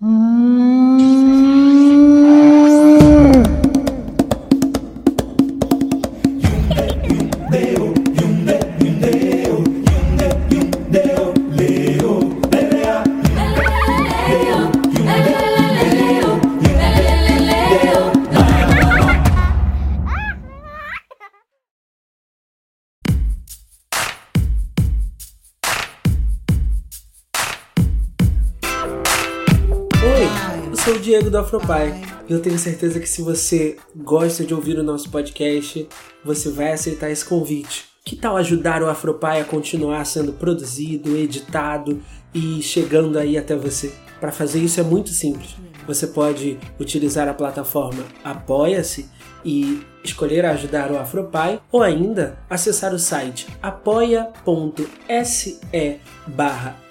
Oi, do Afropai. E eu tenho certeza que se você gosta de ouvir o nosso podcast, você vai aceitar esse convite. Que tal ajudar o Afropai a continuar sendo produzido, editado e chegando aí até você? Para fazer isso é muito simples. Você pode utilizar a plataforma Apoia-se e escolher ajudar o Afropai ou ainda acessar o site apoia.se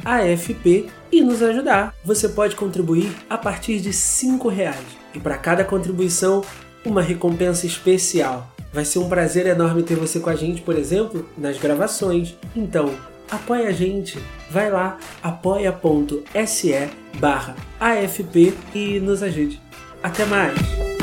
AFP e nos ajudar. Você pode contribuir a partir de R$ reais e para cada contribuição uma recompensa especial. Vai ser um prazer enorme ter você com a gente, por exemplo, nas gravações. Então, apoia a gente. Vai lá, apoia.se barra AFP e nos ajude. Até mais!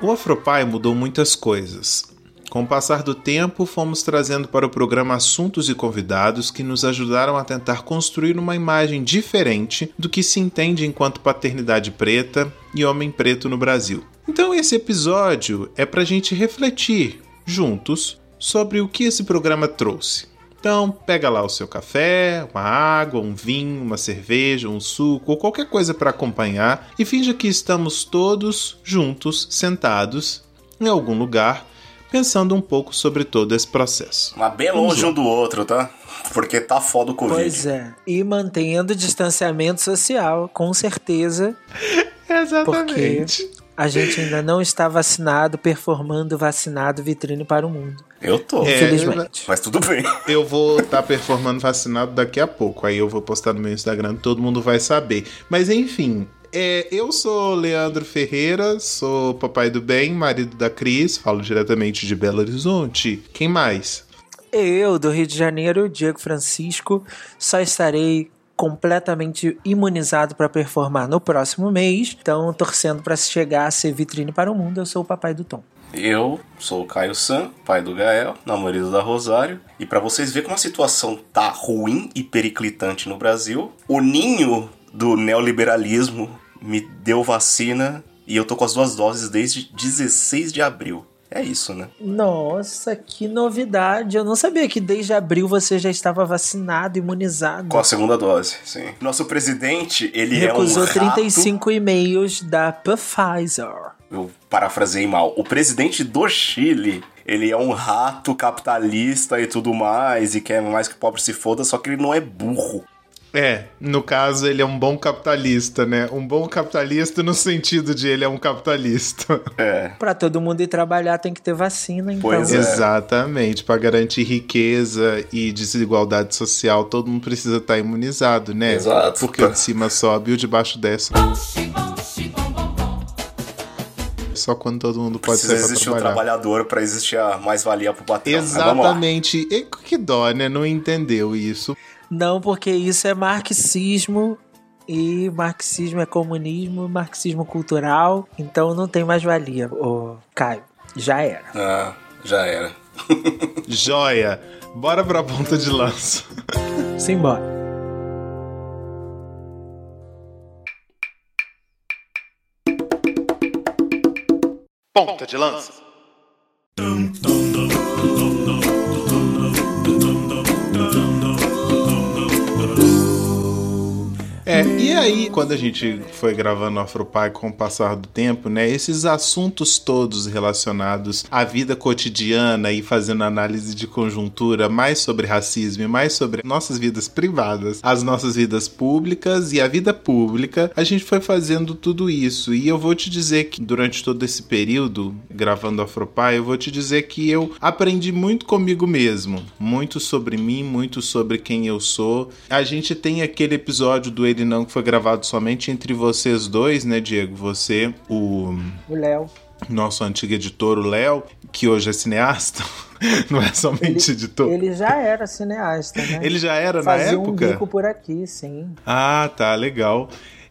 O Afropai mudou muitas coisas. Com o passar do tempo, fomos trazendo para o programa assuntos e convidados que nos ajudaram a tentar construir uma imagem diferente do que se entende enquanto paternidade preta e homem preto no Brasil. Então, esse episódio é para a gente refletir, juntos, sobre o que esse programa trouxe. Então, pega lá o seu café, uma água, um vinho, uma cerveja, um suco ou qualquer coisa para acompanhar e finja que estamos todos juntos, sentados em algum lugar, pensando um pouco sobre todo esse processo. Mas bem longe um do outro, tá? Porque tá foda o Covid. Pois é. E mantendo distanciamento social, com certeza. Exatamente. Porque a gente ainda não está vacinado, performando vacinado vitrine para o mundo. Eu tô. É, Infelizmente. Mas tudo bem. Eu vou estar tá performando vacinado daqui a pouco. Aí eu vou postar no meu Instagram, todo mundo vai saber. Mas enfim, é, eu sou Leandro Ferreira, sou papai do bem, marido da Cris, falo diretamente de Belo Horizonte. Quem mais? Eu, do Rio de Janeiro, Diego Francisco, só estarei completamente imunizado para performar no próximo mês. Então, torcendo para chegar a ser vitrine para o mundo, eu sou o papai do Tom. Eu sou o Caio San, pai do Gael, namorado da Rosário. E para vocês verem como a situação tá ruim e periclitante no Brasil, o ninho do neoliberalismo me deu vacina e eu tô com as duas doses desde 16 de abril. É isso, né? Nossa, que novidade! Eu não sabia que desde abril você já estava vacinado, imunizado. Com a segunda dose, sim. Nosso presidente, ele Recusou é um rato... 35 e-mails da Pfizer. Eu parafrasei mal. O presidente do Chile, ele é um rato capitalista e tudo mais, e quer mais que o pobre se foda, só que ele não é burro. É, no caso, ele é um bom capitalista, né? Um bom capitalista no sentido de ele é um capitalista. É. Para todo mundo ir trabalhar tem que ter vacina, então. Pois é. Exatamente, para garantir riqueza e desigualdade social, todo mundo precisa estar imunizado, né? Exato. Porque o de cima sobe e o de baixo desce. Só quando todo mundo pode Precisa sair pra existir um trabalhar. trabalhador pra existir a mais-valia pro patrão. Exatamente. E que dó, né? Não entendeu isso. Não, porque isso é marxismo e marxismo é comunismo, marxismo cultural, então não tem mais valia, ô Caio. Já era. Ah, já era. Joia. Bora pra ponta de lança. Simbora. Ponta de lança. É, e aí, quando a gente foi gravando o Afropai com o passar do tempo, né, esses assuntos todos relacionados à vida cotidiana e fazendo análise de conjuntura mais sobre racismo e mais sobre nossas vidas privadas, as nossas vidas públicas e a vida pública, a gente foi fazendo tudo isso. E eu vou te dizer que durante todo esse período, gravando Afropai, eu vou te dizer que eu aprendi muito comigo mesmo, muito sobre mim, muito sobre quem eu sou. A gente tem aquele episódio do Ele Não que foi gravado somente entre vocês dois, né, Diego? Você, o O Léo. nosso antigo editor, o Léo, que hoje é cineasta, não é somente ele, editor. Ele já era cineasta, né? Ele já era Fazia na época? um bico por aqui, sim. Ah, tá, legal.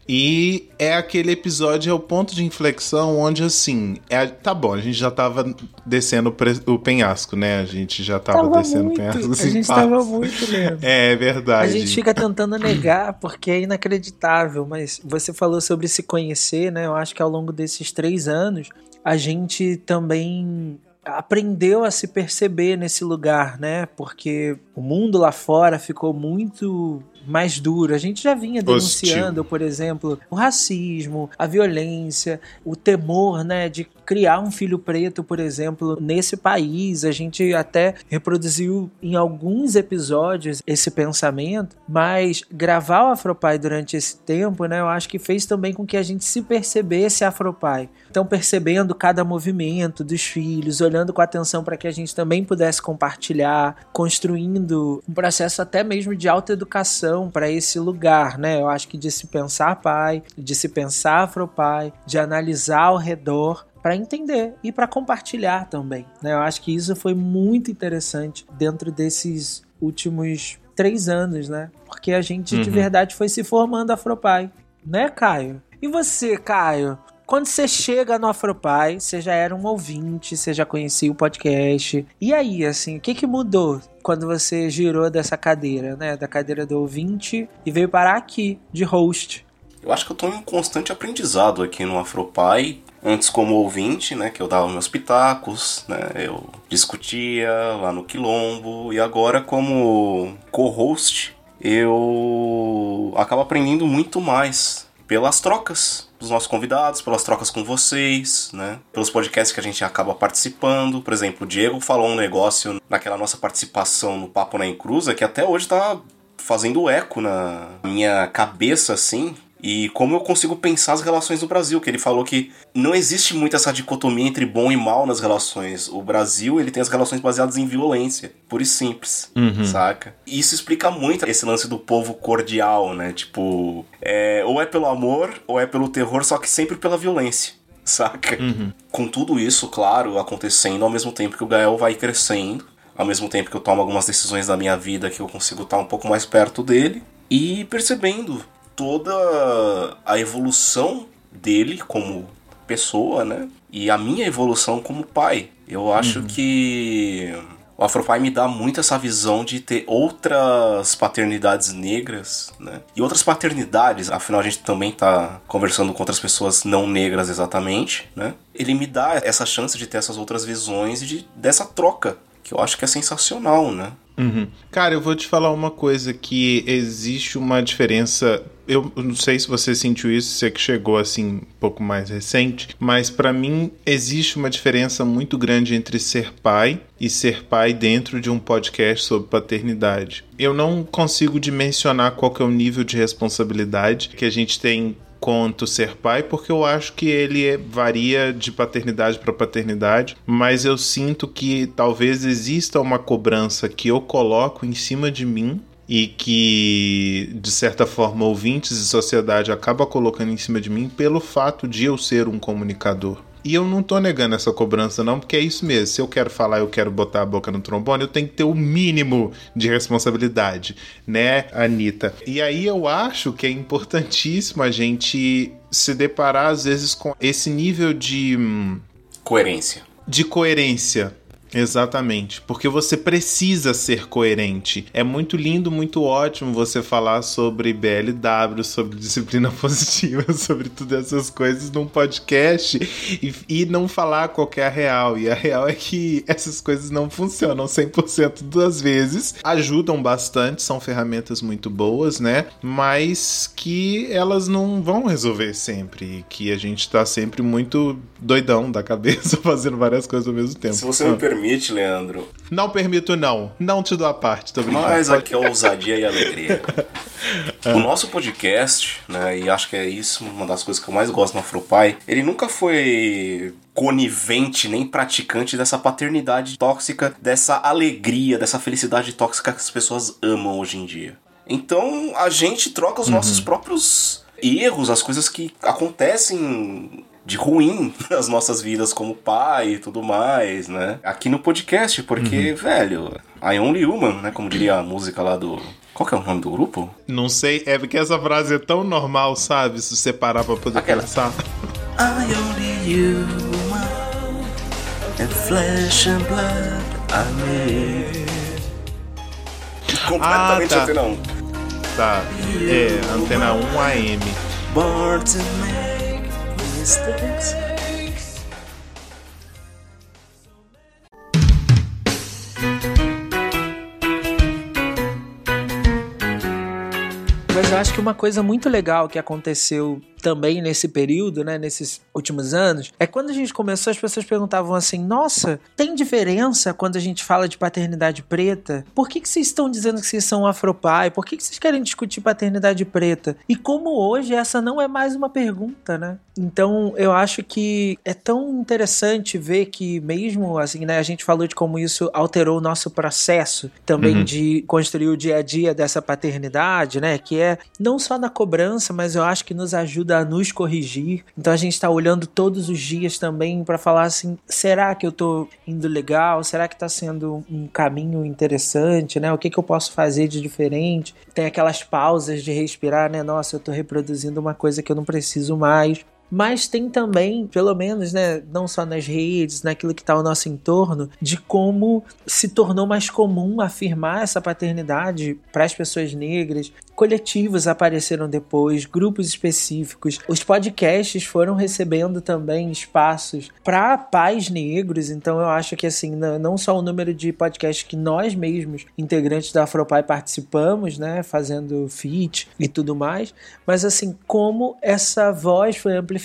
E é aquele episódio, é o ponto de inflexão onde, assim, é, tá bom, a gente já tava descendo o penhasco, né? A gente já tava, tava descendo muito, o penhasco. A Assim, gente pá. tava muito, Leandro. É, é verdade. A gente fica tentando negar porque é inacreditável, mas você falou sobre se conhecer, né? Eu acho que ao longo desses três anos a gente também aprendeu a se perceber nesse lugar, né? Porque o mundo lá fora ficou muito mais duro. A gente já vinha denunciando, Hostil. por exemplo, o racismo, a violência, o temor, né, de criar um filho preto, por exemplo, nesse país. A gente até reproduziu em alguns episódios esse pensamento, mas gravar o Afropai durante esse tempo, né, eu acho que fez também com que a gente se percebesse Afropai. Então, percebendo cada movimento dos filhos, olhando com atenção para que a gente também pudesse compartilhar, construindo um processo até mesmo de autoeducação para esse lugar, né? Eu acho que de se pensar pai, de se pensar afropai, de analisar ao redor para entender e para compartilhar também, né? Eu acho que isso foi muito interessante dentro desses últimos três anos, né? Porque a gente de Uhum. verdade foi se formando afropai, né, Caio? E você, Caio? Quando você chega no Afropai, você já era um ouvinte, você já conhecia o podcast. E aí, assim, o que, que mudou quando você girou dessa cadeira, né? Da cadeira do ouvinte e veio parar aqui, de host? Eu acho que eu tô em um constante aprendizado aqui no Afropai. Antes como ouvinte, né, que eu dava meus pitacos, né, eu discutia lá no Quilombo. E agora como co-host, eu acabo aprendendo muito mais pelas trocas dos nossos convidados, pelas trocas com vocês, né? Pelos podcasts que a gente acaba participando. Por exemplo, o Diego falou um negócio naquela nossa participação no Papo na Encruza que até hoje tá fazendo eco na minha cabeça, assim. E como eu consigo pensar as relações no Brasil, que ele falou que não existe muito essa dicotomia entre bom e mal nas relações. O Brasil, ele tem as relações baseadas em violência, pura e simples, Uhum. saca? E isso explica muito esse lance do povo cordial, né? Tipo, é, ou é pelo amor, ou é pelo terror, só que sempre pela violência, saca? Com tudo isso, claro, acontecendo ao mesmo tempo que o Gael vai crescendo, ao mesmo tempo que eu tomo algumas decisões da minha vida que eu consigo estar um pouco mais perto dele e percebendo toda a evolução dele como pessoa, né? E a minha evolução como pai. Eu acho que o Afropai me dá muito essa visão de ter outras paternidades negras, né? E outras paternidades, afinal a gente também tá conversando com outras pessoas não negras exatamente, né? Ele me dá essa chance de ter essas outras visões e de, dessa troca, que eu acho que é sensacional, né? Uhum. Cara, eu vou te falar uma coisa que existe uma diferença. Eu não sei se você sentiu isso, você que chegou assim um pouco mais recente, mas pra mim existe uma diferença muito grande entre ser pai e ser pai dentro de um podcast sobre paternidade. Eu não consigo dimensionar qual que é o nível de responsabilidade que a gente tem quanto ser pai, porque eu acho que ele é- varia de paternidade para paternidade, mas eu sinto que talvez exista uma cobrança que eu coloco em cima de mim e que de certa forma ouvintes e sociedade acaba colocando em cima de mim pelo fato de eu ser um comunicador. E eu não tô negando essa cobrança, não, porque é isso mesmo. Se eu quero falar, eu quero botar a boca no trombone, eu tenho que ter o mínimo de responsabilidade, né, Anitta? E aí eu acho que é importantíssimo a gente se deparar, às vezes, com esse nível de. hum, Coerência. de coerência. Exatamente, porque você precisa ser coerente. É muito lindo, muito ótimo você falar sobre BLW, sobre disciplina positiva, sobre todas essas coisas num podcast e, e não falar qualquer real. E a real é que essas coisas não funcionam 100% das vezes, ajudam bastante, são ferramentas muito boas, né? Mas que elas não vão resolver sempre, e que a gente tá sempre muito doidão da cabeça fazendo várias coisas ao mesmo tempo. Se você me permite, Leandro, Não permito, não. Não te dou a parte, tô brincando. Mas aqui é ousadia e alegria. O nosso podcast, né, e acho que é isso uma das coisas que eu mais gosto no Afropai, ele nunca foi conivente nem praticante dessa paternidade tóxica, dessa alegria, dessa felicidade tóxica que as pessoas amam hoje em dia. Então a gente troca os nossos próprios erros, as coisas que acontecem de ruim nas nossas vidas como pai e tudo mais, né? Aqui no podcast, porque, uhum. velho, I Only Human, né? Como diria a música lá do. Qual que é o nome do grupo? Não sei, é porque essa frase é tão normal, sabe? Se você parar pra poder Aquela. pensar. I only human and flesh and blood I made. Completamente ah, tá. antena 1. Tá. É, antena 1 AM. Born to Mas eu acho que uma coisa muito legal que aconteceu também nesse período, né, nesses últimos anos, é quando a gente começou, as pessoas perguntavam assim: nossa, tem diferença quando a gente fala de paternidade preta? Por que, que vocês estão dizendo que vocês são afropai? Por que, que vocês querem discutir paternidade preta? E como hoje essa não é mais uma pergunta, né? Então eu acho que é tão interessante ver que, mesmo assim, né, a gente falou de como isso alterou o nosso processo também uhum. de construir o dia a dia dessa paternidade, né? Que é não só na cobrança, mas eu acho que nos ajuda a nos corrigir. Então a gente está olhando todos os dias também para falar assim: será que eu estou indo legal? Será que está sendo um caminho interessante? Né? O que, que eu posso fazer de diferente? Tem aquelas pausas de respirar, né? Nossa, eu estou reproduzindo uma coisa que eu não preciso mais mas tem também, pelo menos, né, não só nas redes, naquilo que está ao nosso entorno, de como se tornou mais comum afirmar essa paternidade para as pessoas negras. Coletivos apareceram depois, grupos específicos. Os podcasts foram recebendo também espaços para pais negros, então eu acho que assim, não só o número de podcasts que nós mesmos, integrantes da Afropai, participamos, né, fazendo feat e tudo mais, mas assim, como essa voz foi amplificada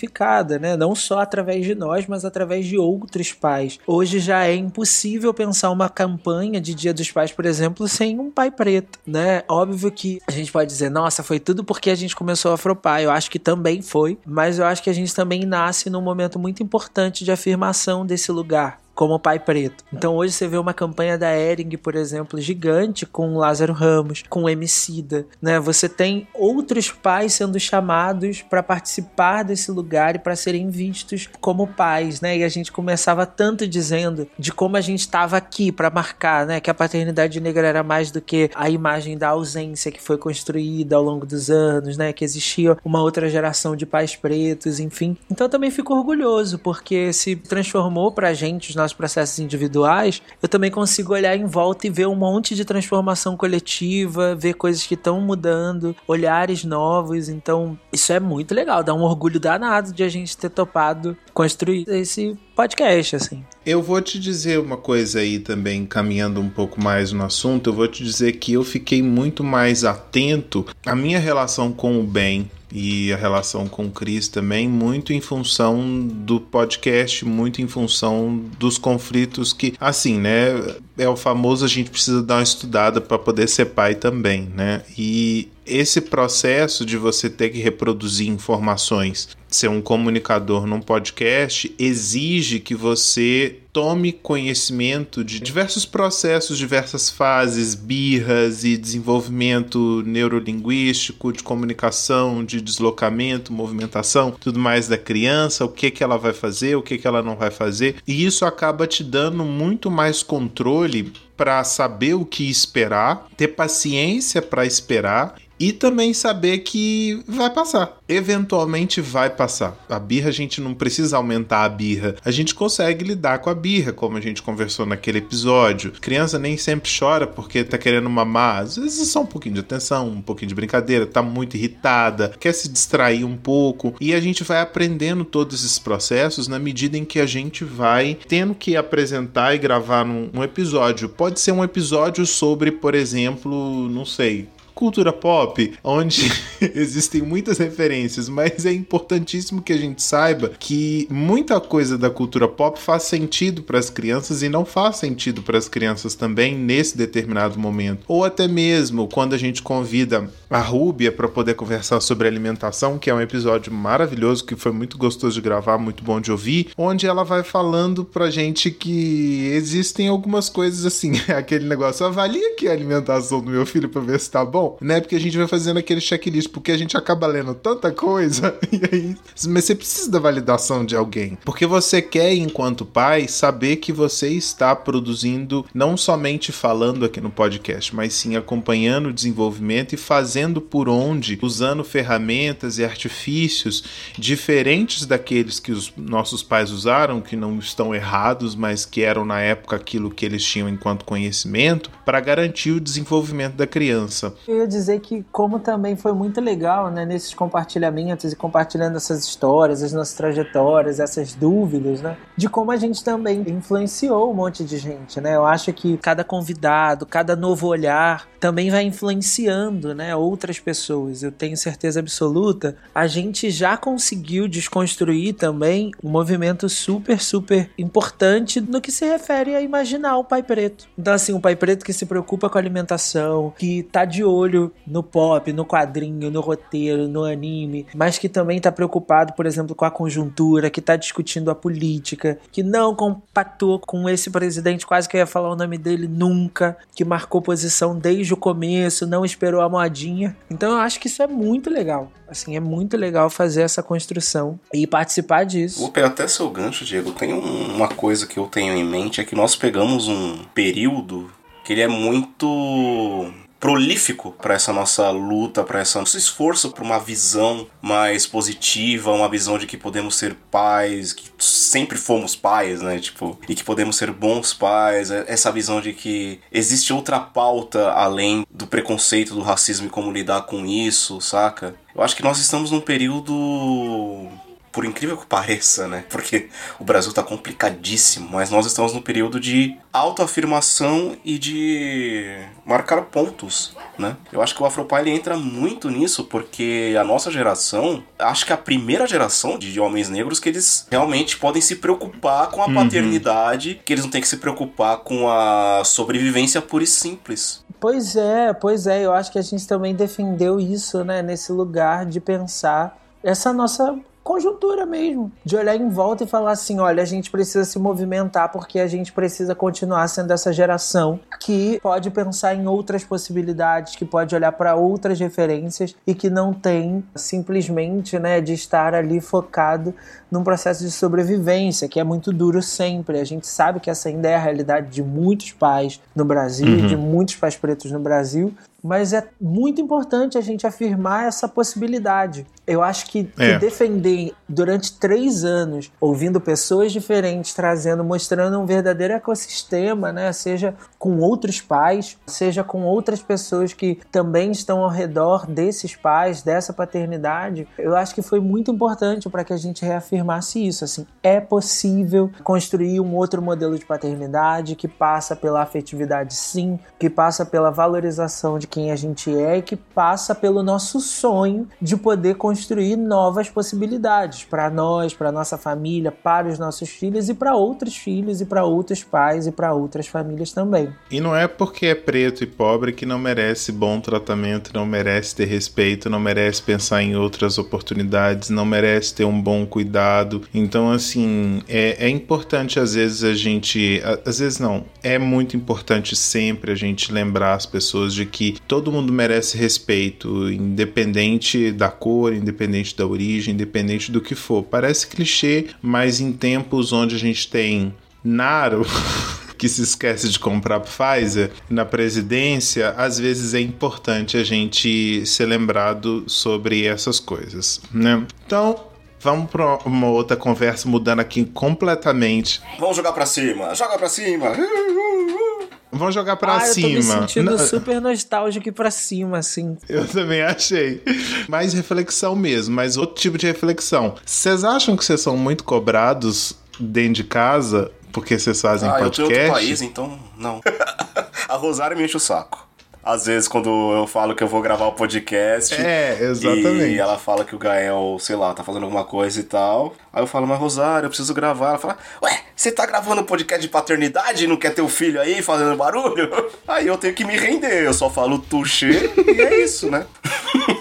né? Não só através de nós, mas através de outros pais. Hoje já é impossível pensar uma campanha de Dia dos Pais, por exemplo, sem um pai preto, né? Óbvio que a gente pode dizer, nossa, foi tudo porque a gente começou a Afropai. Eu acho que também foi, mas eu acho que a gente também nasce num momento muito importante de afirmação desse lugar como pai preto. Então hoje você vê uma campanha da Ering, por exemplo, gigante com Lázaro Ramos, com Emicida, né? Você tem outros pais sendo chamados para participar desse lugar e para serem vistos como pais, né? E a gente começava tanto dizendo de como a gente estava aqui para marcar, né, que a paternidade negra era mais do que a imagem da ausência que foi construída ao longo dos anos, né, que existia uma outra geração de pais pretos, enfim. Então também fico orgulhoso porque se transformou pra gente os nossos processos individuais, eu também consigo olhar em volta e ver um monte de transformação coletiva, ver coisas que estão mudando, olhares novos. Então, isso é muito legal, dá um orgulho danado de a gente ter topado construir esse podcast, assim. Eu vou te dizer uma coisa aí também, caminhando um pouco mais no assunto, eu vou te dizer que eu fiquei muito mais atento à minha relação com o bem, e a relação com o Cris também, muito em função do podcast, muito em função dos conflitos que, assim, né? É o famoso a gente precisa dar uma estudada para poder ser pai também, né? E esse processo de você ter que reproduzir informações, ser um comunicador num podcast, exige que você tome conhecimento de diversos processos, diversas fases, birras e desenvolvimento neurolinguístico, de comunicação, de deslocamento, movimentação, tudo mais da criança, o que que ela vai fazer, o que que ela não vai fazer, e isso acaba te dando muito mais controle para saber o que esperar, ter paciência para esperar e também saber que vai passar. Eventualmente vai passar. A birra a gente não precisa aumentar a birra. A gente consegue lidar com a birra, como a gente conversou naquele episódio. Criança nem sempre chora porque tá querendo mamar. Às vezes é só um pouquinho de atenção, um pouquinho de brincadeira, tá muito irritada, quer se distrair um pouco. E a gente vai aprendendo todos esses processos na medida em que a gente vai tendo que apresentar e gravar num, um episódio. Pode ser um episódio sobre, por exemplo, não sei, cultura pop, onde existem muitas referências, mas é importantíssimo que a gente saiba que muita coisa da cultura pop faz sentido para as crianças e não faz sentido para as crianças também nesse determinado momento. Ou até mesmo quando a gente convida a Rúbia para poder conversar sobre alimentação, que é um episódio maravilhoso que foi muito gostoso de gravar, muito bom de ouvir, onde ela vai falando pra gente que existem algumas coisas assim, aquele negócio, avalia aqui a alimentação do meu filho para ver se tá bom né? Porque a gente vai fazendo aquele checklist, porque a gente acaba lendo tanta coisa, e aí. Mas você precisa da validação de alguém. Porque você quer, enquanto pai, saber que você está produzindo, não somente falando aqui no podcast, mas sim acompanhando o desenvolvimento e fazendo por onde, usando ferramentas e artifícios diferentes daqueles que os nossos pais usaram, que não estão errados, mas que eram na época aquilo que eles tinham enquanto conhecimento, para garantir o desenvolvimento da criança. Eu ia dizer que, como também foi muito legal, né, nesses compartilhamentos e compartilhando essas histórias, as nossas trajetórias, essas dúvidas, né, de como a gente também influenciou um monte de gente, né? Eu acho que cada convidado, cada novo olhar também vai influenciando, né, outras pessoas. Eu tenho certeza absoluta. A gente já conseguiu desconstruir também um movimento super, super importante no que se refere a imaginar o pai preto. Então, assim, o pai preto que se preocupa com a alimentação, que tá de olho no pop, no quadrinho, no roteiro, no anime, mas que também tá preocupado, por exemplo, com a conjuntura, que tá discutindo a política, que não compactou com esse presidente, quase que eu ia falar o nome dele nunca, que marcou posição desde o começo, não esperou a modinha. Então eu acho que isso é muito legal. Assim, é muito legal fazer essa construção e participar disso. Vou pegar até seu gancho, Diego. Tem uma coisa que eu tenho em mente, é que nós pegamos um período que ele é muito prolífico para essa nossa luta, para esse nosso esforço para uma visão mais positiva, uma visão de que podemos ser pais, que sempre fomos pais, né? Tipo, e que podemos ser bons pais, é, essa visão de que existe outra pauta além do preconceito, do racismo e como lidar com isso, saca? Eu acho que nós estamos num período por incrível que pareça, né? Porque o Brasil tá complicadíssimo, mas nós estamos no período de autoafirmação e de marcar pontos, né? Eu acho que o Afropá ele entra muito nisso porque a nossa geração, acho que é a primeira geração de homens negros que eles realmente podem se preocupar com a uhum. paternidade, que eles não têm que se preocupar com a sobrevivência pura e simples. Pois é, pois é, eu acho que a gente também defendeu isso, né, nesse lugar de pensar essa nossa conjuntura mesmo, de olhar em volta e falar assim: olha, a gente precisa se movimentar porque a gente precisa continuar sendo essa geração que pode pensar em outras possibilidades, que pode olhar para outras referências e que não tem simplesmente, né, de estar ali focado num processo de sobrevivência, que é muito duro sempre. A gente sabe que essa ainda é a realidade de muitos pais no Brasil, uhum. de muitos pais pretos no Brasil, mas é muito importante a gente afirmar essa possibilidade. Eu acho que, é. que, defender durante três anos, ouvindo pessoas diferentes, trazendo, mostrando um verdadeiro ecossistema, né? Seja com outros pais, seja com outras pessoas que também estão ao redor desses pais, dessa paternidade, eu acho que foi muito importante para que a gente reafirmasse isso. Assim, é possível construir um outro modelo de paternidade que passa pela afetividade, sim, que passa pela valorização de de quem a gente é e que passa pelo nosso sonho de poder construir novas possibilidades para nós, para nossa família, para os nossos filhos e para outros filhos e para outros pais e para outras famílias também. E não é porque é preto e pobre que não merece bom tratamento, não merece ter respeito, não merece pensar em outras oportunidades, não merece ter um bom cuidado. Então, assim, é, é importante às vezes a gente. Às vezes não, é muito importante sempre a gente lembrar as pessoas de que todo mundo merece respeito, independente da cor, independente da origem, independente do que for. Parece clichê, mas em tempos onde a gente tem Naro. que se esquece de comprar Pfizer na presidência, às vezes é importante a gente ser lembrado sobre essas coisas, né? Então, Vamos para uma outra conversa mudando aqui completamente. Vamos jogar para cima, joga para cima. Vamos jogar pra ah, cima. Eu tô me sentindo Não. super nostálgico e pra cima, assim. Eu também achei. Mais reflexão mesmo, mas outro tipo de reflexão. Vocês acham que vocês são muito cobrados dentro de casa porque vocês fazem ah, podcast? Eu tenho outro país, então não. A Rosário me enche o saco às vezes quando eu falo que eu vou gravar o podcast. É, exatamente. E ela fala que o Gael, sei lá, tá fazendo alguma coisa e tal. Aí eu falo, mas Rosário, eu preciso gravar. Ela fala, ué, você tá gravando um podcast de paternidade e não quer ter o filho aí fazendo barulho? Aí eu tenho que me render, eu só falo tuxê e é isso, né?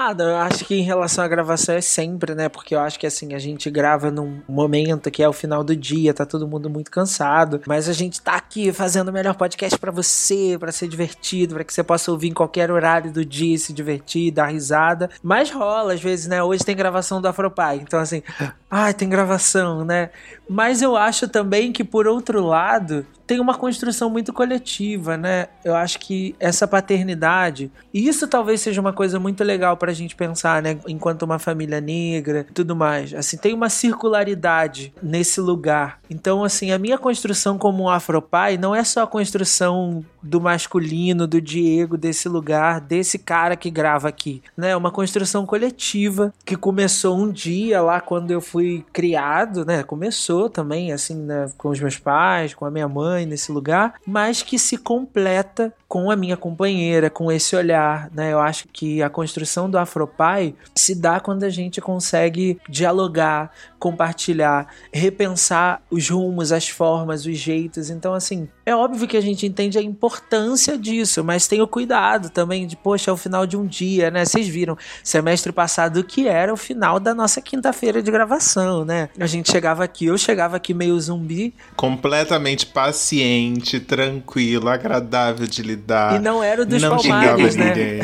Ah, eu acho que em relação à gravação é sempre, né? Porque eu acho que assim, a gente grava num momento que é o final do dia, tá todo mundo muito cansado, mas a gente tá aqui fazendo o melhor podcast para você, para ser divertido, para que você possa ouvir em qualquer horário do dia se divertir, dar risada. Mas rola às vezes, né? Hoje tem gravação do Afropai, então assim, ai, tem gravação, né? Mas eu acho também que por outro lado, tem uma construção muito coletiva, né? Eu acho que essa paternidade, e isso talvez seja uma coisa muito legal pra gente pensar, né? Enquanto uma família negra tudo mais. Assim, tem uma circularidade nesse lugar. Então, assim, a minha construção como um afropai não é só a construção do masculino, do Diego, desse lugar, desse cara que grava aqui, né? É uma construção coletiva que começou um dia lá quando eu fui criado, né? Começou também, assim, né? com os meus pais, com a minha mãe nesse lugar, mas que se completa com a minha companheira, com esse olhar, né? Eu acho que a construção do Afropai se dá quando a gente consegue dialogar, compartilhar, repensar os rumos, as formas, os jeitos. Então, assim, é óbvio que a gente entende a importância disso, mas tenha cuidado também de, poxa, é o final de um dia, né? Vocês viram, semestre passado, que era o final da nossa quinta-feira de gravação, né? A gente chegava aqui, eu chegava aqui meio zumbi. Completamente paciente, tranquilo, agradável de lidar. E não era o dos não palmares, né? ninguém.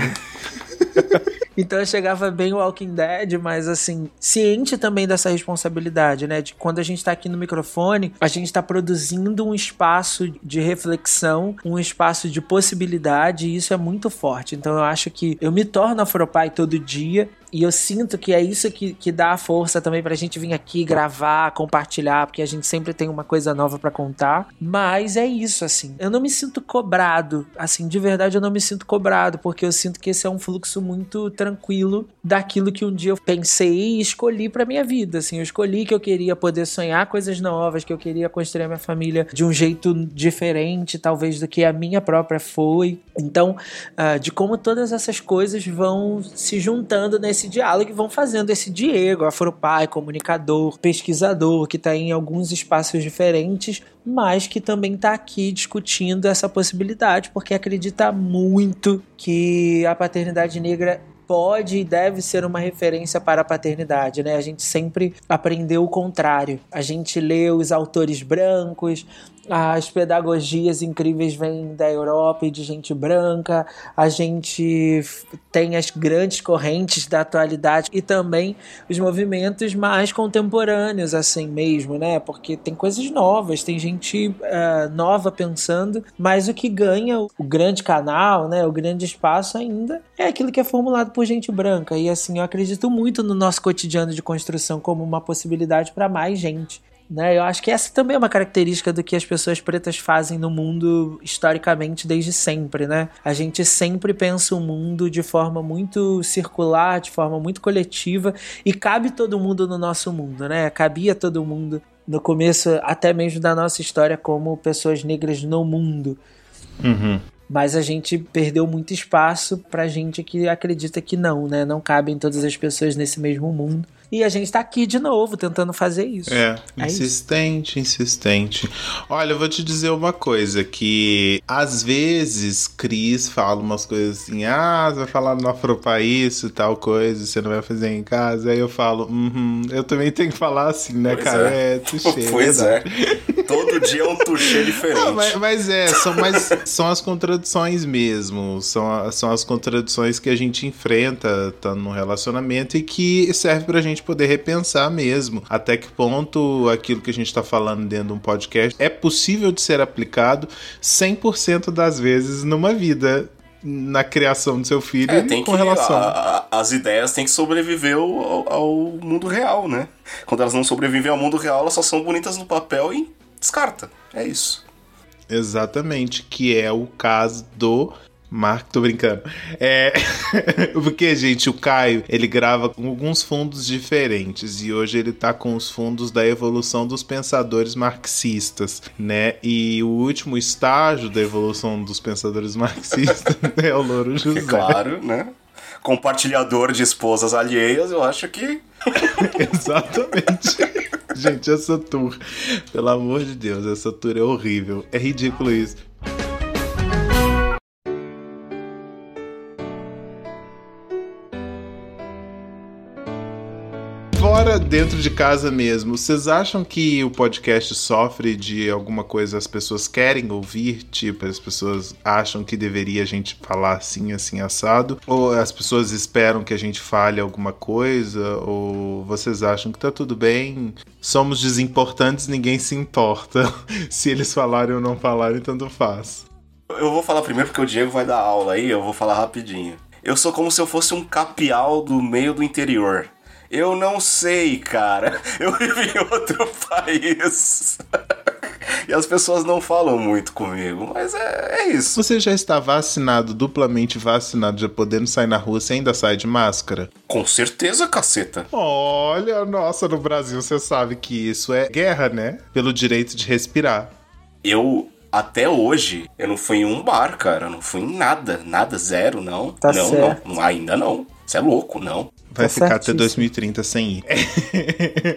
Então eu chegava bem Walking Dead, mas assim, ciente também dessa responsabilidade, né? De quando a gente tá aqui no microfone, a gente tá produzindo um espaço de reflexão, um espaço de possibilidade, e isso é muito forte. Então eu acho que eu me torno afropai todo dia e eu sinto que é isso que, que dá a força também pra gente vir aqui gravar, compartilhar, porque a gente sempre tem uma coisa nova para contar. Mas é isso, assim. Eu não me sinto cobrado. Assim, de verdade, eu não me sinto cobrado, porque eu sinto que esse é um fluxo muito tranquilo daquilo que um dia eu pensei e escolhi pra minha vida. Assim, eu escolhi que eu queria poder sonhar coisas novas, que eu queria construir a minha família de um jeito diferente, talvez, do que a minha própria foi. Então, uh, de como todas essas coisas vão se juntando nesse diálogo e vão fazendo esse Diego, afropai, comunicador, pesquisador, que está em alguns espaços diferentes, mas que também está aqui discutindo essa possibilidade, porque acredita muito que a paternidade negra pode e deve ser uma referência para a paternidade, né? A gente sempre aprendeu o contrário. A gente lê os autores brancos, as pedagogias incríveis vêm da Europa e de gente branca, a gente tem as grandes correntes da atualidade e também os movimentos mais contemporâneos, assim mesmo, né? Porque tem coisas novas, tem gente uh, nova pensando, mas o que ganha o grande canal, né? O grande espaço ainda é aquilo que é formulado por gente branca. E assim, eu acredito muito no nosso cotidiano de construção como uma possibilidade para mais gente. Né? Eu acho que essa também é uma característica do que as pessoas pretas fazem no mundo historicamente desde sempre, né? A gente sempre pensa o mundo de forma muito circular, de forma muito coletiva e cabe todo mundo no nosso mundo, né? Cabia todo mundo no começo até mesmo da nossa história como pessoas negras no mundo. Uhum. Mas a gente perdeu muito espaço pra gente que acredita que não, né? Não cabem todas as pessoas nesse mesmo mundo. E a gente tá aqui de novo tentando fazer isso. É, É isso. insistente, insistente. Olha, eu vou te dizer uma coisa, que às vezes Cris fala umas coisas assim, ah, você vai falar no Afropaís e tal coisa, você não vai fazer em casa. Aí eu falo, uhum, eu também tenho que falar assim, né, Pois cara? é. É, touché, Pois é. Todo dia é um touché diferente. Não, mas, mas é, são, mais, são as contradições mesmo. São, são as contradições que a gente enfrenta tá, no relacionamento e que serve pra gente poder repensar mesmo. Até que ponto aquilo que a gente tá falando dentro de um podcast é possível de ser aplicado 100% das vezes numa vida. Na criação do seu filho É, tem com que, relação. a- a- as ideias têm que sobreviver ao- ao mundo real, né? Quando elas não sobrevivem ao mundo real, elas só são bonitas no papel e descarta. É isso. Exatamente, que é o caso do Marco, tô brincando. É. Porque, gente, o Caio, ele grava com alguns fundos diferentes e hoje ele tá com os fundos da evolução dos pensadores marxistas, né? E o último estágio da evolução dos pensadores marxistas é o Louro José. É claro, né? Compartilhador de esposas alheias, eu acho que. Exatamente. Gente, essa tour, pelo amor de Deus, essa tour é horrível. É ridículo isso. Dentro de casa mesmo, vocês acham que o podcast sofre de alguma coisa as pessoas querem ouvir? Tipo, as pessoas acham que deveria a gente falar assim, assim, assado? Ou as pessoas esperam que a gente fale alguma coisa? Ou vocês acham que tá tudo bem? Somos desimportantes, ninguém se importa. se eles falarem ou não falarem, tanto faz. Eu vou falar primeiro porque o Diego vai dar aula aí, eu vou falar rapidinho. Eu sou como se eu fosse um capial do meio do interior. Eu não sei, cara. Eu vivo em outro país. e as pessoas não falam muito comigo, mas é, é, isso. Você já está vacinado, duplamente vacinado, já podendo sair na rua, você ainda sai de máscara? Com certeza, caceta. Olha, nossa, no Brasil você sabe que isso é guerra, né? Pelo direito de respirar. Eu até hoje, eu não fui em um bar, cara. Eu não fui em nada. Nada, zero, não. Tá não, certo. não. Ainda não. Você é louco, não. Vai Tá ficar até certíssimo. 2030 sem ir.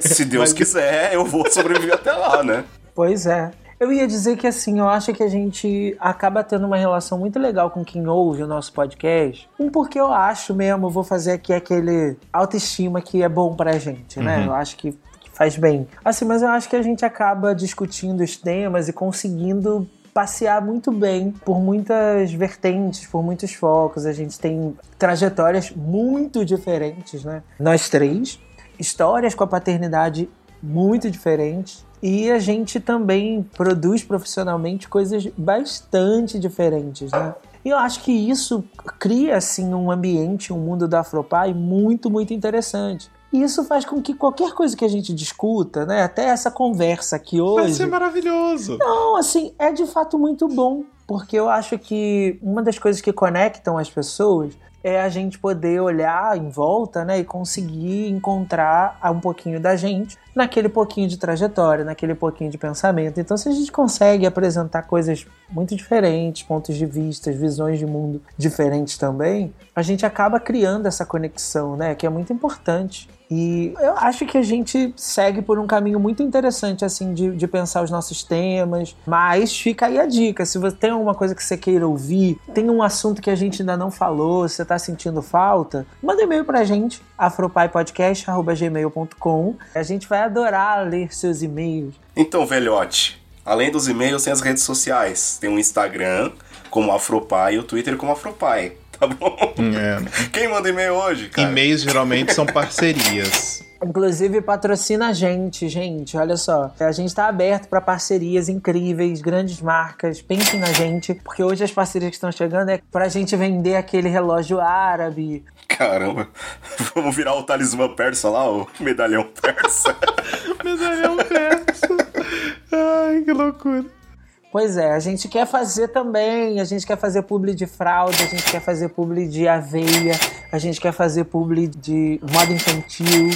Se Deus quiser, eu vou sobreviver até lá, né? Pois é. Eu ia dizer que assim, eu acho que a gente acaba tendo uma relação muito legal com quem ouve o nosso podcast. Um porque eu acho mesmo, vou fazer aqui aquele autoestima que é bom pra gente, né? Eu acho que que faz bem. Assim, mas eu acho que a gente acaba discutindo os temas e conseguindo passear muito bem por muitas vertentes, por muitos focos. A gente tem trajetórias muito diferentes, né? Nós três, histórias com a paternidade muito diferentes. E a gente também produz profissionalmente coisas bastante diferentes, né? E eu acho que isso cria, assim, um ambiente, um mundo da Afropai muito, muito interessante. E isso faz com que qualquer coisa que a gente discuta, né? Até essa conversa aqui Vai hoje... ser maravilhoso. Não, assim, é de fato muito bom. Porque eu acho que uma das coisas que conectam as pessoas é a gente poder olhar em volta, né, e conseguir encontrar um pouquinho da gente naquele pouquinho de trajetória, naquele pouquinho de pensamento. Então, se a gente consegue apresentar coisas muito diferentes, pontos de vista, visões de mundo diferentes também, a gente acaba criando essa conexão, né, que é muito importante. E eu acho que a gente segue por um caminho muito interessante, assim, de, de pensar os nossos temas. Mas fica aí a dica: se você tem alguma coisa que você queira ouvir, tem um assunto que a gente ainda não falou, você tá sentindo falta, manda e-mail pra gente, afropaipodcast.gmail.com. A gente vai adorar ler seus e-mails. Então, velhote, além dos e-mails, tem as redes sociais. Tem o Instagram como Afropai e o Twitter como Afropai. Tá bom? É. Quem manda e-mail hoje, cara? E-mails geralmente são parcerias. Inclusive, patrocina a gente, gente. Olha só. A gente tá aberto para parcerias incríveis, grandes marcas. Pensem na gente, porque hoje as parcerias que estão chegando é pra gente vender aquele relógio árabe. Caramba, vamos virar o talismã persa lá, o medalhão persa. Medalhão persa. Ai, que loucura. Pois é, a gente quer fazer também. A gente quer fazer publi de fralda, a gente quer fazer publi de aveia, a gente quer fazer publi de moda infantil,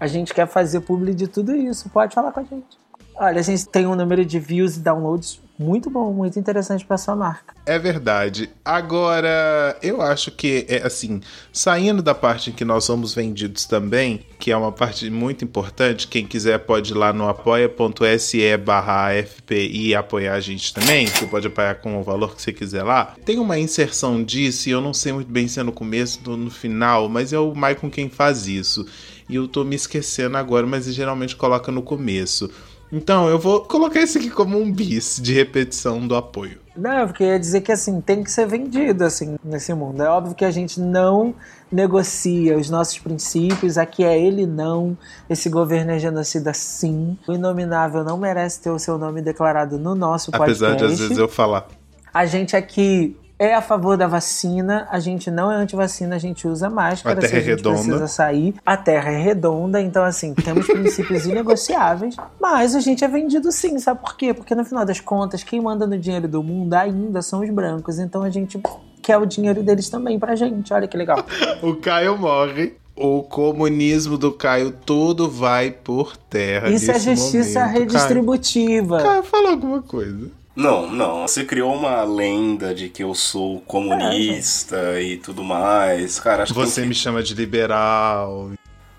a gente quer fazer publi de tudo isso. Pode falar com a gente. Olha, a gente tem um número de views e downloads muito bom, muito interessante para sua marca. É verdade. Agora, eu acho que é assim, saindo da parte em que nós somos vendidos também, que é uma parte muito importante, quem quiser pode ir lá no apoia.se barra e apoiar a gente também. Você pode apoiar com o valor que você quiser lá. Tem uma inserção disso, e eu não sei muito bem se é no começo ou no final, mas é o Maicon quem faz isso. E eu tô me esquecendo agora, mas geralmente coloca no começo. Então, eu vou colocar isso aqui como um bis de repetição do apoio. Não, porque ia dizer que assim, tem que ser vendido assim nesse mundo. É óbvio que a gente não negocia os nossos princípios, aqui é ele não, esse governo é genocida sim. O Inominável não merece ter o seu nome declarado no nosso podcast. Apesar de às vezes eu falar. A gente aqui é a favor da vacina, a gente não é anti-vacina, a gente usa máscara A Terra se a é gente redonda. precisa sair. A Terra é redonda, então assim, temos princípios inegociáveis, mas a gente é vendido sim, sabe por quê? Porque no final das contas, quem manda no dinheiro do mundo ainda são os brancos, então a gente quer o dinheiro deles também pra gente, olha que legal. O Caio morre. O comunismo do Caio tudo vai por terra. Isso é justiça momento. redistributiva. Caio, Caio, fala alguma coisa. Não, não. Você criou uma lenda de que eu sou comunista e tudo mais. Cara, acho Você que. me chama de liberal.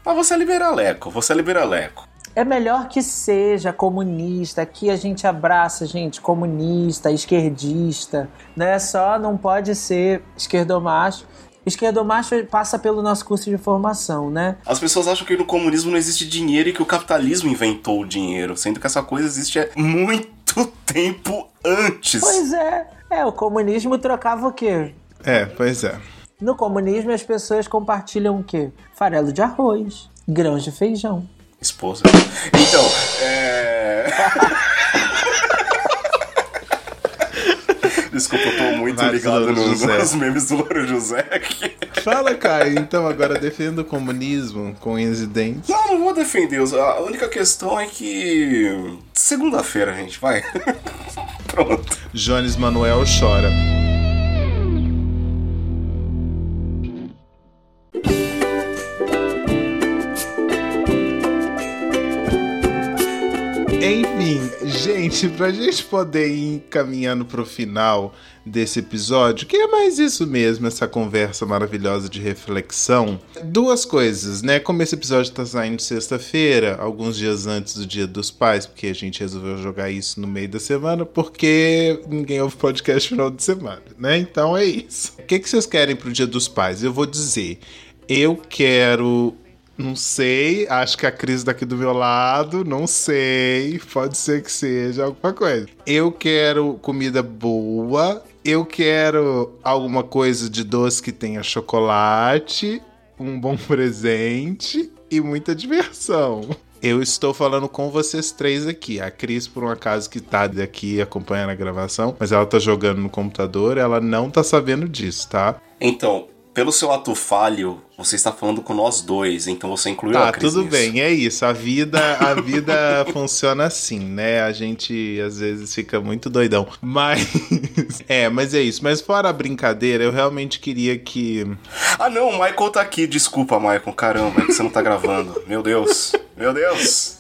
Ah, você é liberaleco, você é liberaleco. É melhor que seja comunista. Aqui a gente abraça, gente, comunista, esquerdista. Né? Só não pode ser esquerdomacho. Esquerdomacho passa pelo nosso curso de formação, né? As pessoas acham que no comunismo não existe dinheiro e que o capitalismo inventou o dinheiro, sendo que essa coisa existe há muito tempo antes. Pois é. É, o comunismo trocava o quê? É, pois é. No comunismo as pessoas compartilham o quê? Farelo de arroz, grãos de feijão. Esposa. Então, é. Desculpa, eu tô muito ligado no- nos memes do Louro José aqui. Fala, Caio. Então, agora defenda o comunismo com unhas e dentes. Não, não vou defender. A única questão é que. Segunda-feira, gente, vai. Pronto. Jones Manuel chora. Gente, pra gente poder ir encaminhando pro final desse episódio, que é mais isso mesmo, essa conversa maravilhosa de reflexão. Duas coisas, né? Como esse episódio tá saindo sexta-feira, alguns dias antes do Dia dos Pais, porque a gente resolveu jogar isso no meio da semana, porque ninguém ouve podcast final de semana, né? Então é isso. O que, que vocês querem pro Dia dos Pais? Eu vou dizer, eu quero não sei, acho que a Cris daqui do meu lado, não sei, pode ser que seja alguma coisa. Eu quero comida boa, eu quero alguma coisa de doce que tenha chocolate, um bom presente e muita diversão. Eu estou falando com vocês três aqui. A Cris, por um acaso, que tá aqui acompanhando a gravação, mas ela tá jogando no computador, ela não tá sabendo disso, tá? Então, pelo seu ato falho, você está falando com nós dois, então você incluiu Tá, a Cris tudo nisso. bem, é isso. A vida, a vida funciona assim, né? A gente às vezes fica muito doidão. Mas é, mas é isso. Mas fora a brincadeira, eu realmente queria que Ah não, o Michael tá aqui. Desculpa, Michael. Caramba, é que você não tá gravando. Meu Deus. Meu Deus.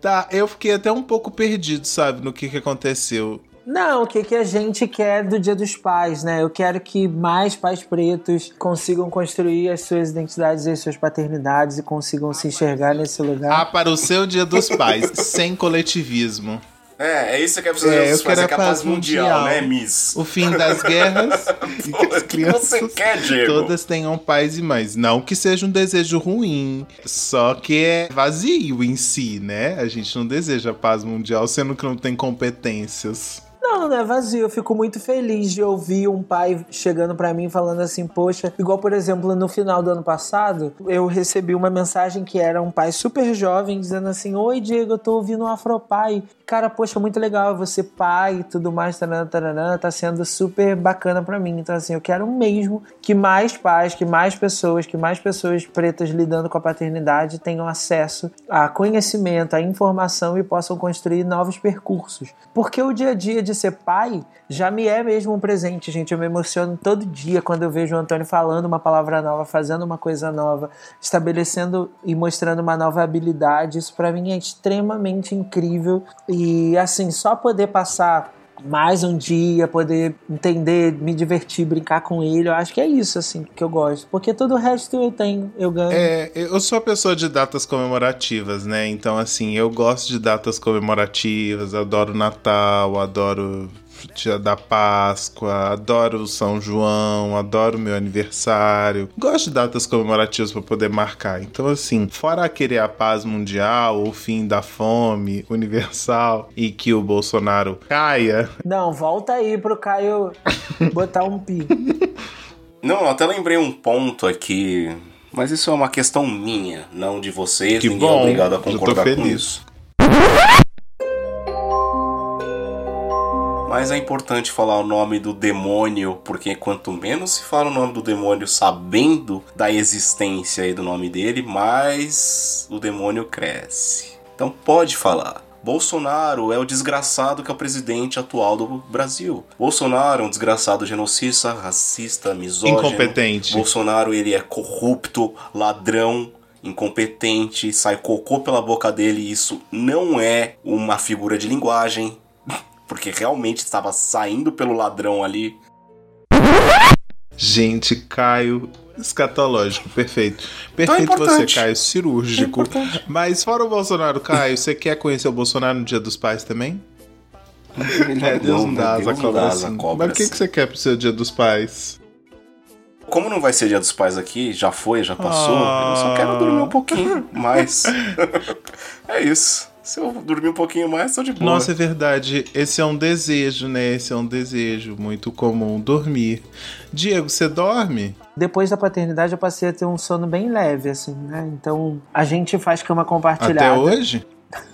Tá, eu fiquei até um pouco perdido, sabe, no que que aconteceu. Não, o que, que a gente quer do Dia dos Pais, né? Eu quero que mais pais pretos consigam construir as suas identidades e as suas paternidades e consigam se enxergar nesse Ah, lugar. para o seu Dia dos Pais, sem coletivismo. É, é isso que é preciso É, eu fazer, quero que é a paz mundial. né, Miss? O fim das guerras e que Pô, as o que você quer, Diego? todas tenham pais e mães. Não que seja um desejo ruim, só que é vazio em si, né? A gente não deseja paz mundial sendo que não tem competências. Não, não é vazio. Eu fico muito feliz de ouvir um pai chegando pra mim falando assim, poxa, igual por exemplo no final do ano passado, eu recebi uma mensagem que era um pai super jovem dizendo assim: Oi, Diego, eu tô ouvindo o Afropai. Cara, poxa, muito legal você pai e tudo mais, taranã, taranã, tá sendo super bacana pra mim. Então, assim, eu quero mesmo que mais pais, que mais pessoas, que mais pessoas pretas lidando com a paternidade tenham acesso a conhecimento, a informação e possam construir novos percursos. Porque o dia a dia de ser pai já me é mesmo um presente, gente. Eu me emociono todo dia quando eu vejo o Antônio falando uma palavra nova, fazendo uma coisa nova, estabelecendo e mostrando uma nova habilidade. Isso pra mim é extremamente incrível. E assim, só poder passar mais um dia, poder entender, me divertir, brincar com ele, eu acho que é isso, assim, que eu gosto. Porque todo o resto eu tenho, eu ganho. É, eu sou a pessoa de datas comemorativas, né? Então, assim, eu gosto de datas comemorativas, adoro Natal, adoro Dia da Páscoa, adoro São João, adoro meu aniversário. Gosto de datas comemorativas para poder marcar. Então, assim, fora querer a paz mundial, o fim da fome universal e que o Bolsonaro caia, Não, volta aí pro Caio botar um pi. Não, até lembrei um ponto aqui. Mas isso é uma questão minha, não de vocês. que Ninguém é bom, obrigado a eu tô concordar com feliz. isso. Mas é importante falar o nome do demônio, porque quanto menos se fala o nome do demônio sabendo da existência aí do nome dele, mais o demônio cresce. Então pode falar. Bolsonaro é o desgraçado que é o presidente atual do Brasil. Bolsonaro é um desgraçado genocida, racista, misógino. Incompetente. Bolsonaro ele é corrupto, ladrão, incompetente, sai cocô pela boca dele. e Isso não é uma figura de linguagem, porque realmente estava saindo pelo ladrão ali. Gente, Caio escatológico, perfeito. Então é Perfeito você. Caio, É cirúrgico. importante. Mas fora o Bolsonaro, Caio, você quer conhecer o Bolsonaro no Dia dos Pais também? É, Deus não dá asa Deus não cobra dá assim. asa cobra Mas o que, assim. que você quer pro seu Dia dos Pais? Como não vai ser dia dos pais aqui, já foi, já passou, eu só quero dormir um pouquinho mais. é isso. Se eu dormir um pouquinho mais, tô de boa. Nossa, é verdade. Esse é um desejo, né? Esse é um desejo muito comum, dormir. Diego, você dorme? Depois da paternidade eu passei a ter um sono bem leve, assim, né? Então a gente faz cama compartilhada. Até hoje?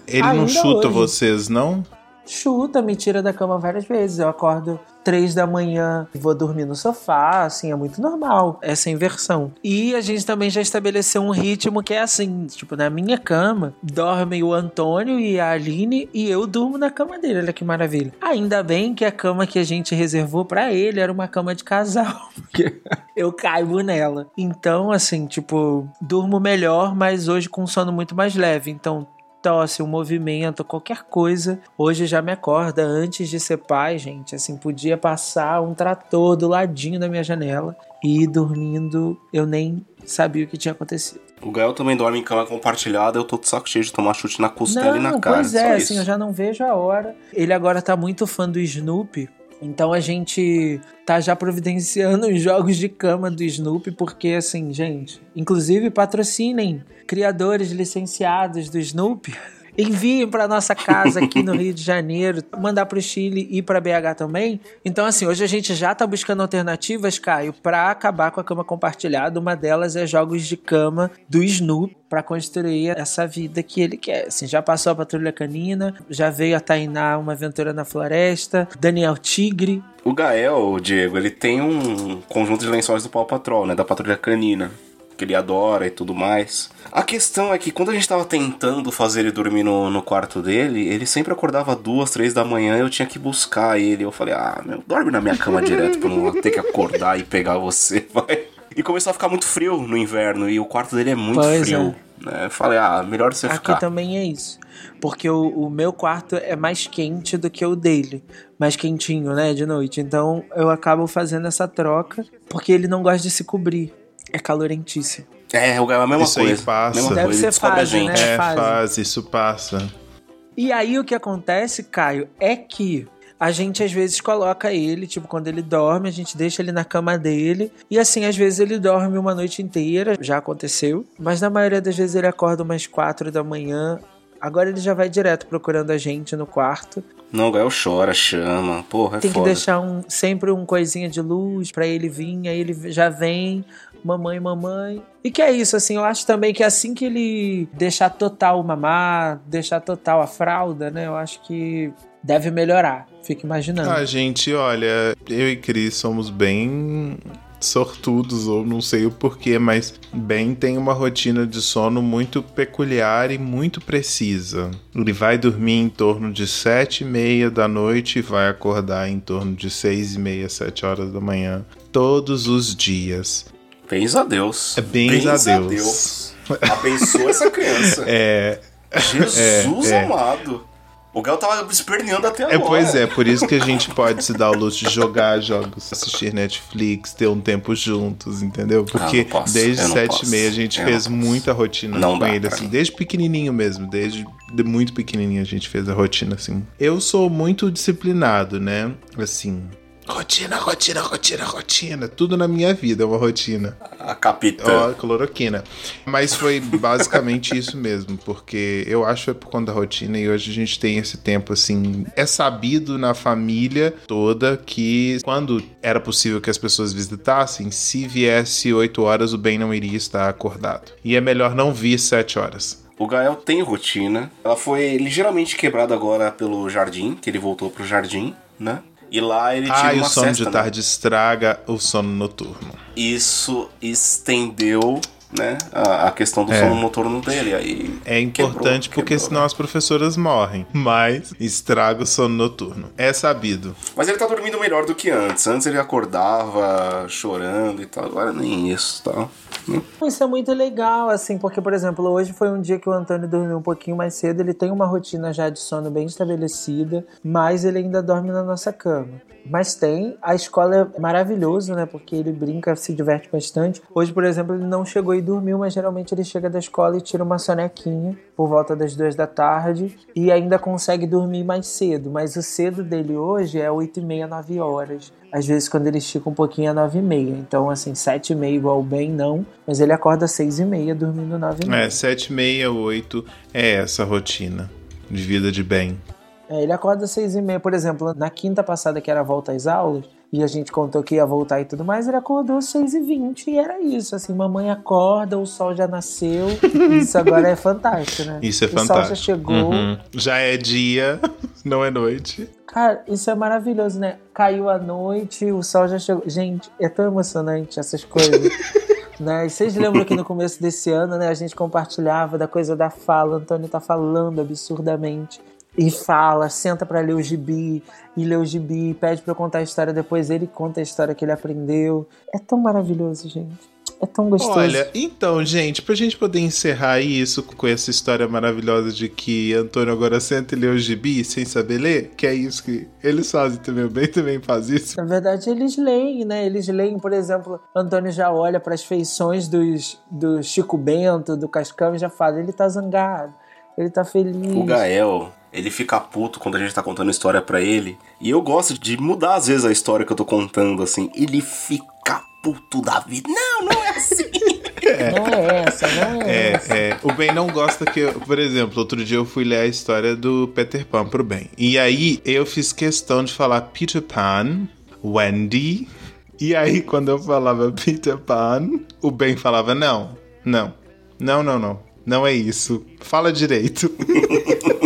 Ele não chuta hoje. vocês, não? Chuta, me tira da cama várias vezes. Eu acordo três da manhã e vou dormir no sofá, assim, é muito normal essa inversão. E a gente também já estabeleceu um ritmo que é assim, tipo, na minha cama, dormem o Antônio e a Aline e eu durmo na cama dele, olha que maravilha. Ainda bem que a cama que a gente reservou pra ele era uma cama de casal, porque eu caibo nela. Então, assim, tipo, durmo melhor, mas hoje com sono muito mais leve. Então, tosse, um movimento, qualquer coisa, hoje já me acorda. Antes de ser pai, gente, assim, podia passar um trator do ladinho da minha janela e dormindo, eu nem sabia o que tinha acontecido. O Gael também dorme em cama compartilhada, eu tô de saco cheio de tomar chute na costela e na Não, cara. pois é, assim, eu já não vejo a hora. Ele agora tá muito fã do Snoopy. Então a gente tá já providenciando os jogos de cama do Snoopy, porque assim, gente, inclusive patrocinem criadores licenciados do Snoopy. Enviem para nossa casa aqui no Rio de Janeiro, mandar para o Chile e para BH também. Então, assim, hoje a gente já tá buscando alternativas, Caio, para acabar com a cama compartilhada. Uma delas é jogos de cama do Snoopy para construir essa vida que ele quer. Assim, já passou a Patrulha Canina, já veio a Tainá Uma Aventura na Floresta, Daniel Tigre. O Gael, Diego, ele tem um conjunto de lençóis do Paw Patrol, né? Da Patrulha Canina. Que ele adora e tudo mais. A questão é que quando a gente tava tentando fazer ele dormir no, no quarto dele, ele sempre acordava duas, três da manhã eu tinha que buscar ele. Eu falei, ah, meu, dorme na minha cama direto pra não ter que acordar e pegar você, vai. E começou a ficar muito frio no inverno e o quarto dele é muito Pois frio. Né? Eu falei, ah, melhor você Aqui ficar. também é isso. Porque o, o meu quarto é mais quente do que o dele. Mais quentinho, né? De noite. Então eu acabo fazendo essa troca. Porque ele não gosta de se cobrir. É calorentíssimo. É, o Gael é a mesma Isso aí coisa. passa. Mesma Deve coisa, ser descobre a fase, gente. né? É, fase. faz, isso passa. E aí o que acontece, Caio, é que a gente às vezes coloca ele, tipo, quando ele dorme, a gente deixa ele na cama dele. E assim, às vezes ele dorme uma noite inteira, já aconteceu. Mas na maioria das vezes ele acorda umas quatro da manhã. Agora ele já vai direto procurando a gente no quarto. Não, o Gael chora, chama. Porra, é Tem que foda. deixar um, sempre um coisinha de luz pra ele vir, aí ele já vem, mamãe, mamãe. E que é isso, assim, eu acho também que assim que ele deixar total o mamar, deixar total a fralda, né, eu acho que deve melhorar. Fico imaginando. Ah, gente, olha, eu e Cris somos bem sortudos, ou não sei o porquê, mas Ben tem uma rotina de sono muito peculiar e muito precisa. Ele vai dormir em torno de sete e meia da noite e vai acordar em torno de seis e meia, sete horas da manhã, todos os dias. Bens a Deus. É bens a Deus. Deus. Abençoa essa criança. É, Jesus é, é. amado. O Gael tava esperneando até agora. É, pois é, por isso que a gente pode se dar o luxo de jogar jogos, assistir Netflix, ter um tempo juntos, entendeu? Porque Ah, não posso, desde sete e meia a gente eu fez muita rotina Não com ele, assim, desde pequenininho mesmo, desde de muito pequenininho a gente fez a rotina, assim. Eu sou muito disciplinado, né? Assim, rotina, rotina, rotina, rotina, tudo na minha vida é uma rotina. A capitã. Ó, cloroquina. Mas foi basicamente isso mesmo, porque eu acho que é por conta da rotina e hoje a gente tem esse tempo assim. É sabido na família toda que quando era possível que as pessoas visitassem, se viesse 8 horas, o bem não iria estar acordado. E é melhor não vir 7 horas. O Gael tem rotina. Ela foi ligeiramente quebrada agora pelo jardim, que ele voltou pro jardim, né? E lá ele tira Ah, e uma o sono cesta, de né? tarde estraga o sono noturno. Isso estendeu, né, a, a questão do É. sono noturno dele. Aí É importante quebrou, porque quebrou. senão as professoras morrem. Mas estraga o sono noturno. É sabido. Mas ele tá dormindo melhor do que antes. Antes ele acordava chorando e tal. Agora nem isso, tá? Isso é muito legal, assim, porque, por exemplo, hoje foi um dia que o Antônio dormiu um pouquinho mais cedo. Ele tem uma rotina já de sono bem estabelecida, mas ele ainda dorme na nossa cama. Mas tem, a escola é maravilhoso, né? Porque ele brinca, se diverte bastante. Hoje, por exemplo, ele não chegou ir dormiu, mas geralmente ele chega da escola e tira uma sonequinha por volta das duas da tarde e ainda consegue dormir mais cedo. Mas o cedo dele hoje é 8 e meia, 9 horas. Às vezes quando ele estica um pouquinho é 9 e meia. Então assim, 7 e meia igual o Ben não, mas ele acorda 6 e meia dormindo 9 e meia. É, 7 e meia, 8 é essa rotina de vida de Ben. É, ele acorda às seis e meia, por exemplo, na quinta passada que era a volta às aulas, e a gente contou que ia voltar e tudo mais, ele acordou às seis e vinte e era isso, assim, mamãe acorda, o sol já nasceu, isso agora é fantástico, né? Isso é o fantástico. O sol já chegou. Uhum. Já é dia, não é noite. Cara, isso é maravilhoso, né? Caiu a noite, o sol já chegou. Gente, é tão emocionante essas coisas. né? E vocês lembram que no começo desse ano, né, a gente compartilhava da coisa da fala, o Antônio tá falando absurdamente e fala, senta para ler o gibi e lê o gibi, pede para eu contar a história, depois ele conta a história que ele aprendeu. É tão maravilhoso, gente. É tão gostoso. Olha, então, gente, pra gente poder encerrar isso com essa história maravilhosa de que Antônio agora senta e lê o gibi sem saber ler, que é isso que eles fazem também, o Ben também faz isso. Na verdade, eles leem, né? Eles leem, por exemplo, Antônio já olha para as feições dos, do Chico Bento, do Cascão e já fala, ele tá zangado, ele tá feliz. O Gael, ele fica puto quando a gente tá contando história para ele. E eu gosto de mudar às vezes a história que eu tô contando, assim. Ele fica puto da vida. Não, não é assim. É. Não é essa, não é, é essa. É. O Ben não gosta que eu, por exemplo, outro dia eu fui ler a história do Peter Pan pro Ben. E aí eu fiz questão de falar Peter Pan, Wendy. E aí quando eu falava Peter Pan, o Ben falava não, não, não, não, não. Não é isso. Fala direito.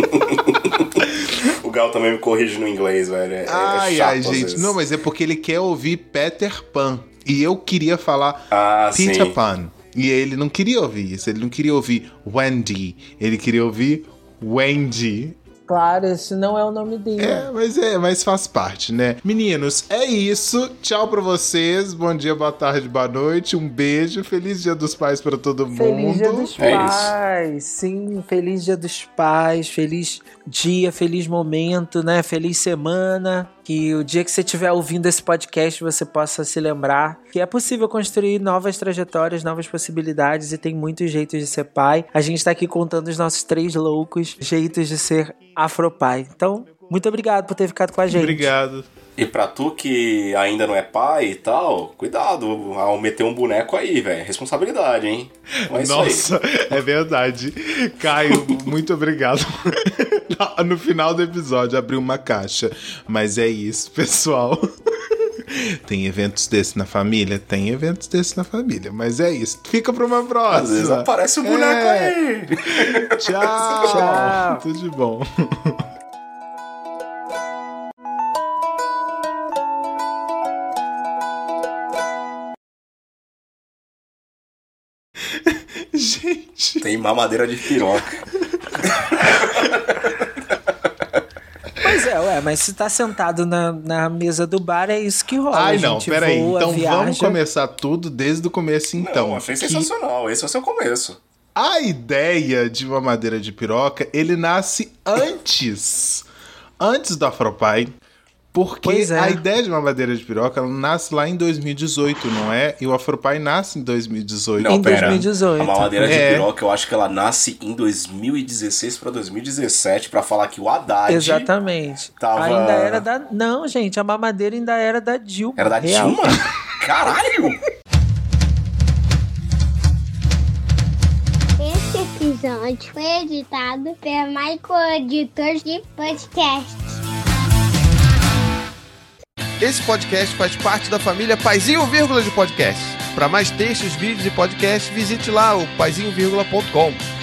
Gal também me corrige no inglês, velho. É, ai, é chato, ai, gente. Não, mas é porque ele quer ouvir Peter Pan. E eu queria falar ah, Peter sim. Pan. E ele não queria ouvir isso. Ele não queria ouvir Wendy. Ele queria ouvir Wendy. Claro, esse não é o nome dele. É, mas é, mas faz parte, né? Meninos, é isso. Tchau pra vocês. Bom dia, boa tarde, boa noite. Um beijo. Feliz Dia dos Pais para todo mundo. Feliz Dia dos é Pais. Isso. Sim, feliz Dia dos Pais. Feliz dia, feliz momento, né? Feliz semana. Que o dia que você estiver ouvindo esse podcast você possa se lembrar que é possível construir novas trajetórias, novas possibilidades e tem muitos jeitos de ser pai. A gente está aqui contando os nossos três loucos jeitos de ser afropai. Então, muito obrigado por ter ficado com a gente. Obrigado. E pra tu que ainda não é pai e tal, cuidado ao meter um boneco aí, velho. Responsabilidade, hein? É Nossa, é verdade. Caio, muito obrigado. no final do episódio, abriu uma caixa. Mas é isso, pessoal. Tem eventos desses na família? Tem eventos desses na família, mas é isso. Fica pra uma próxima. Às vezes aparece um boneco é. aí. Tchau. Tchau. Tudo de bom. Tem mamadeira de piroca. Pois é, ué, mas se tá sentado na, na mesa do bar, é isso que rola. Ai, não, peraí. Então viaja. vamos começar tudo desde o começo, então. Não, achei que... sensacional. Esse é o seu começo. A ideia de uma madeira de piroca, ele nasce antes. antes do Afropai. Porque é. a ideia de uma madeira de piroca ela nasce lá em 2018, não é? E o Afropai nasce em 2018. Não, em pera. 2018. A mamadeira é. de piroca, eu acho que ela nasce em 2016 para 2017 para falar que o Haddad Exatamente. Tava... Ainda era da Não, gente, a mamadeira ainda era da Dilma. Era da Real. Dilma? Caralho! Esse episódio foi editado pela Michael Editor de Podcast. Esse podcast faz parte da família Paizinho Vírgula de Podcast. Para mais textos, vídeos e podcasts, visite lá o paizinho.com.